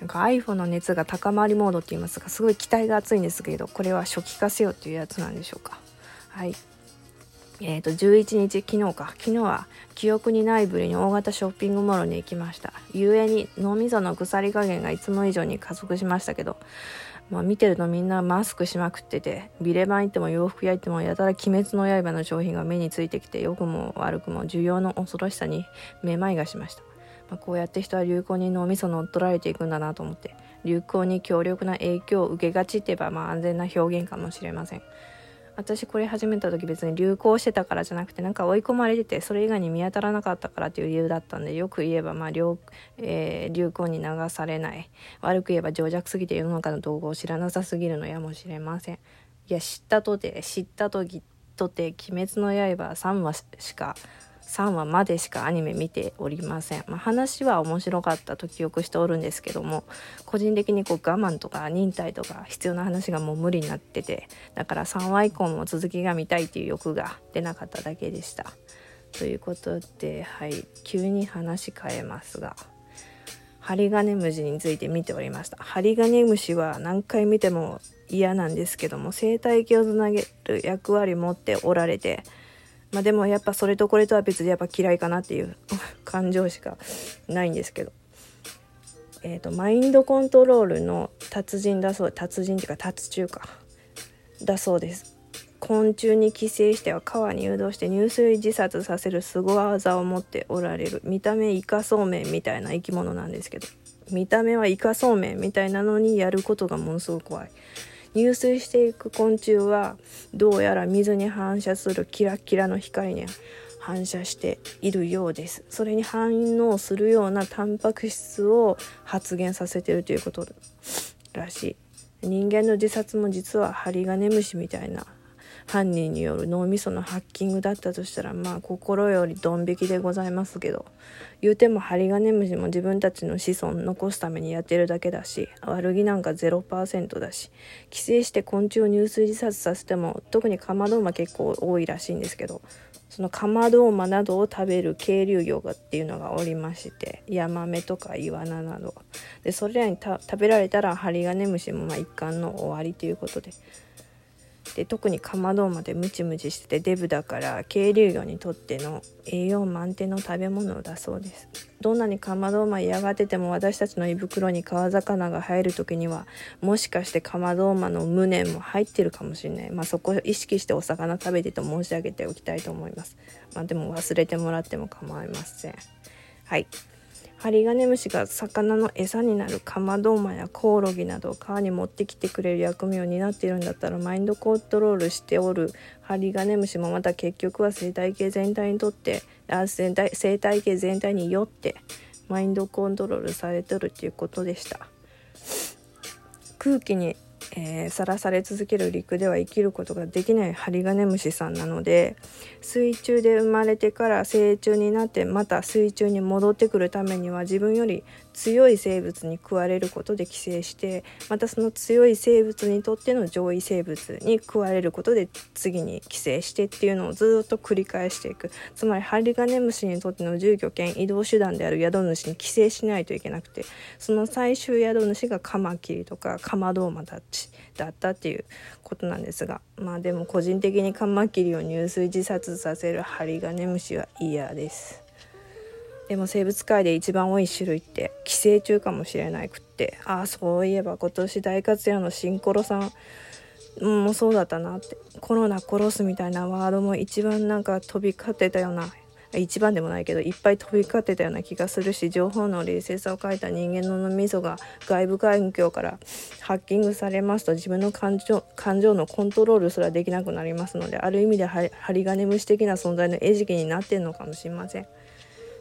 なんか iPhone の熱が高まりモードって言いますがすごい期待が熱いんですけどこれは初期化せよっていうやつなんでしょうか。はい。えーと、11日昨日か。昨日は記憶にないぶりに大型ショッピングモールに行きました。故に脳みその腐り加減がいつも以上に加速しましたけどまあ、見てるとみんなマスクしまくっててビレバン行っても洋服屋行ってもやたら鬼滅の刃の商品が目についてきて良くも悪くも需要の恐ろしさにめまいがしました、まあ、こうやって人は流行に脳みそ乗っ取られていくんだなと思って流行に強力な影響を受けがちって言えばまあ安全な表現かもしれません。私これ始めた時別に流行してたからじゃなくてなんか追い込まれててそれ以外に見当たらなかったからっていう理由だったんでよく言えばまあ流,、えー、流行に流されない。悪く言えば情弱すぎて世の中の動画を知らなさすぎるのやもしれません。いや知ったとて知ったときとて「鬼滅の刃」3話しか3話までしかアニメ見ておりません、まあ、話は面白かったと記憶しておるんですけども個人的にこう我慢とか忍耐とか必要な話がもう無理になっててだから3話以降も続きが見たいっていう欲が出なかっただけでした。ということではい急に話変えますがハリガネムシについて見ておりました。ハリガネムシは何回見ても嫌なんですけども生態系をつなげる役割持っておられてまあでもやっぱそれとこれとは別でやっぱ嫌いかなっていう 感情しかないんですけど。えーと、マインドコントロールの達人だそう達人っていうか達中か。だそうです。昆虫に寄生しては川に誘導して入水自殺させる凄技を持っておられる見た目イカそうめんみたいな生き物なんですけど。見た目はイカそうめんみたいなのにやることがものすごく怖い。入水していく昆虫はどうやら水に反射するキラキラの光に反射しているようですそれに反応するようなタンパク質を発現させてるということらしい。人間の自殺も実はハリガネムシみたいな犯人による脳みそのハッキングだったとしたらまあ心よりドン引きでございますけど言うてもハリガネムシも自分たちの子孫残すためにやってるだけだし悪気なんか0%だし寄生して昆虫を入水自殺させても特にカマドウマ結構多いらしいんですけどそのカマドウマなどを食べる渓流魚がっていうのがおりましてヤマメとかイワナなど。でそれらに食べられたらハリガネムシもまあ一貫の終わりということでで特にかまどまでムチムチしててデブだから渓流魚にとっての栄養満点の食べ物だそうです。どんなにかまど馬嫌がってても私たちの胃袋に川魚が入る時にはもしかしてかまど馬の無念も入ってるかもしれない。まあそこを意識してお魚食べてと申し上げておきたいと思います。まあでも忘れてもらっても構いません。はい。ハリガネムシが魚の餌になるカマドウマやコオロギなどを川に持ってきてくれる役目を担っているんだったらマインドコントロールしておる。ハリガネムシもまた結局は生態系全体にとってあ生態生態系全体によってマインドコントロールされてるっていうことでした。空気にえー、さらされ続ける陸では生きることができないハリガネムシさんなので水中で生まれてから成虫になってまた水中に戻ってくるためには自分より強い生物に食われることで寄生してまたその強い生物にとっての上位生物に食われることで次に寄生してっていうのをずっと繰り返していく。つまりハリガネムシにとっての住居兼移動手段である宿主に寄生しないといけなくてその最終宿主がカマキリとかカマドウマたちだったっていうことなんですがまあでも個人的にカマキリを入水自殺させるハリガネムシは嫌です。でも生物界で一番多い種類って寄生虫かもしれなくってああそういえば今年大活躍のシンコロさんもそうだったなってコロナ殺すみたいなワードも一番なんか飛び交ってたような一番でもないけどいっぱい飛び交ってたような気がするし情報の冷静さを書いた人間の脳みそが外部環境からハッキングされますと自分の感情感情のコントロールすらできなくなりますのである意味で針金虫的な存在の餌食になってるのかもしれません。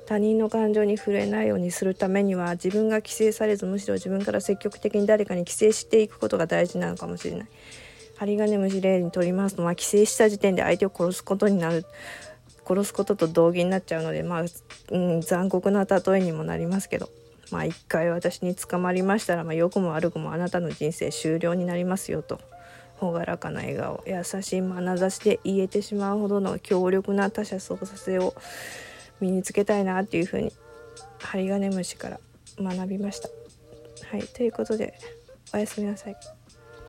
他人の感情に触れないようにするためには自分が規制されずむしろ自分から積極的に誰かに規制していくことが大事なのかもしれない。針金虫例にとりますのは規制した時点で相手を殺すことになる殺すことと同義になっちゃうのでまあ、うん、残酷な例えにもなりますけどまあ一回私に捕まりましたら、まあ、良くも悪くもあなたの人生終了になりますよと。朗らかな笑顔。優しい眼差しで言えてしまうほどの強力な他者操作性を身につけたいなっていうふうに針金虫から学びました。はい。ということでおやすみなさい。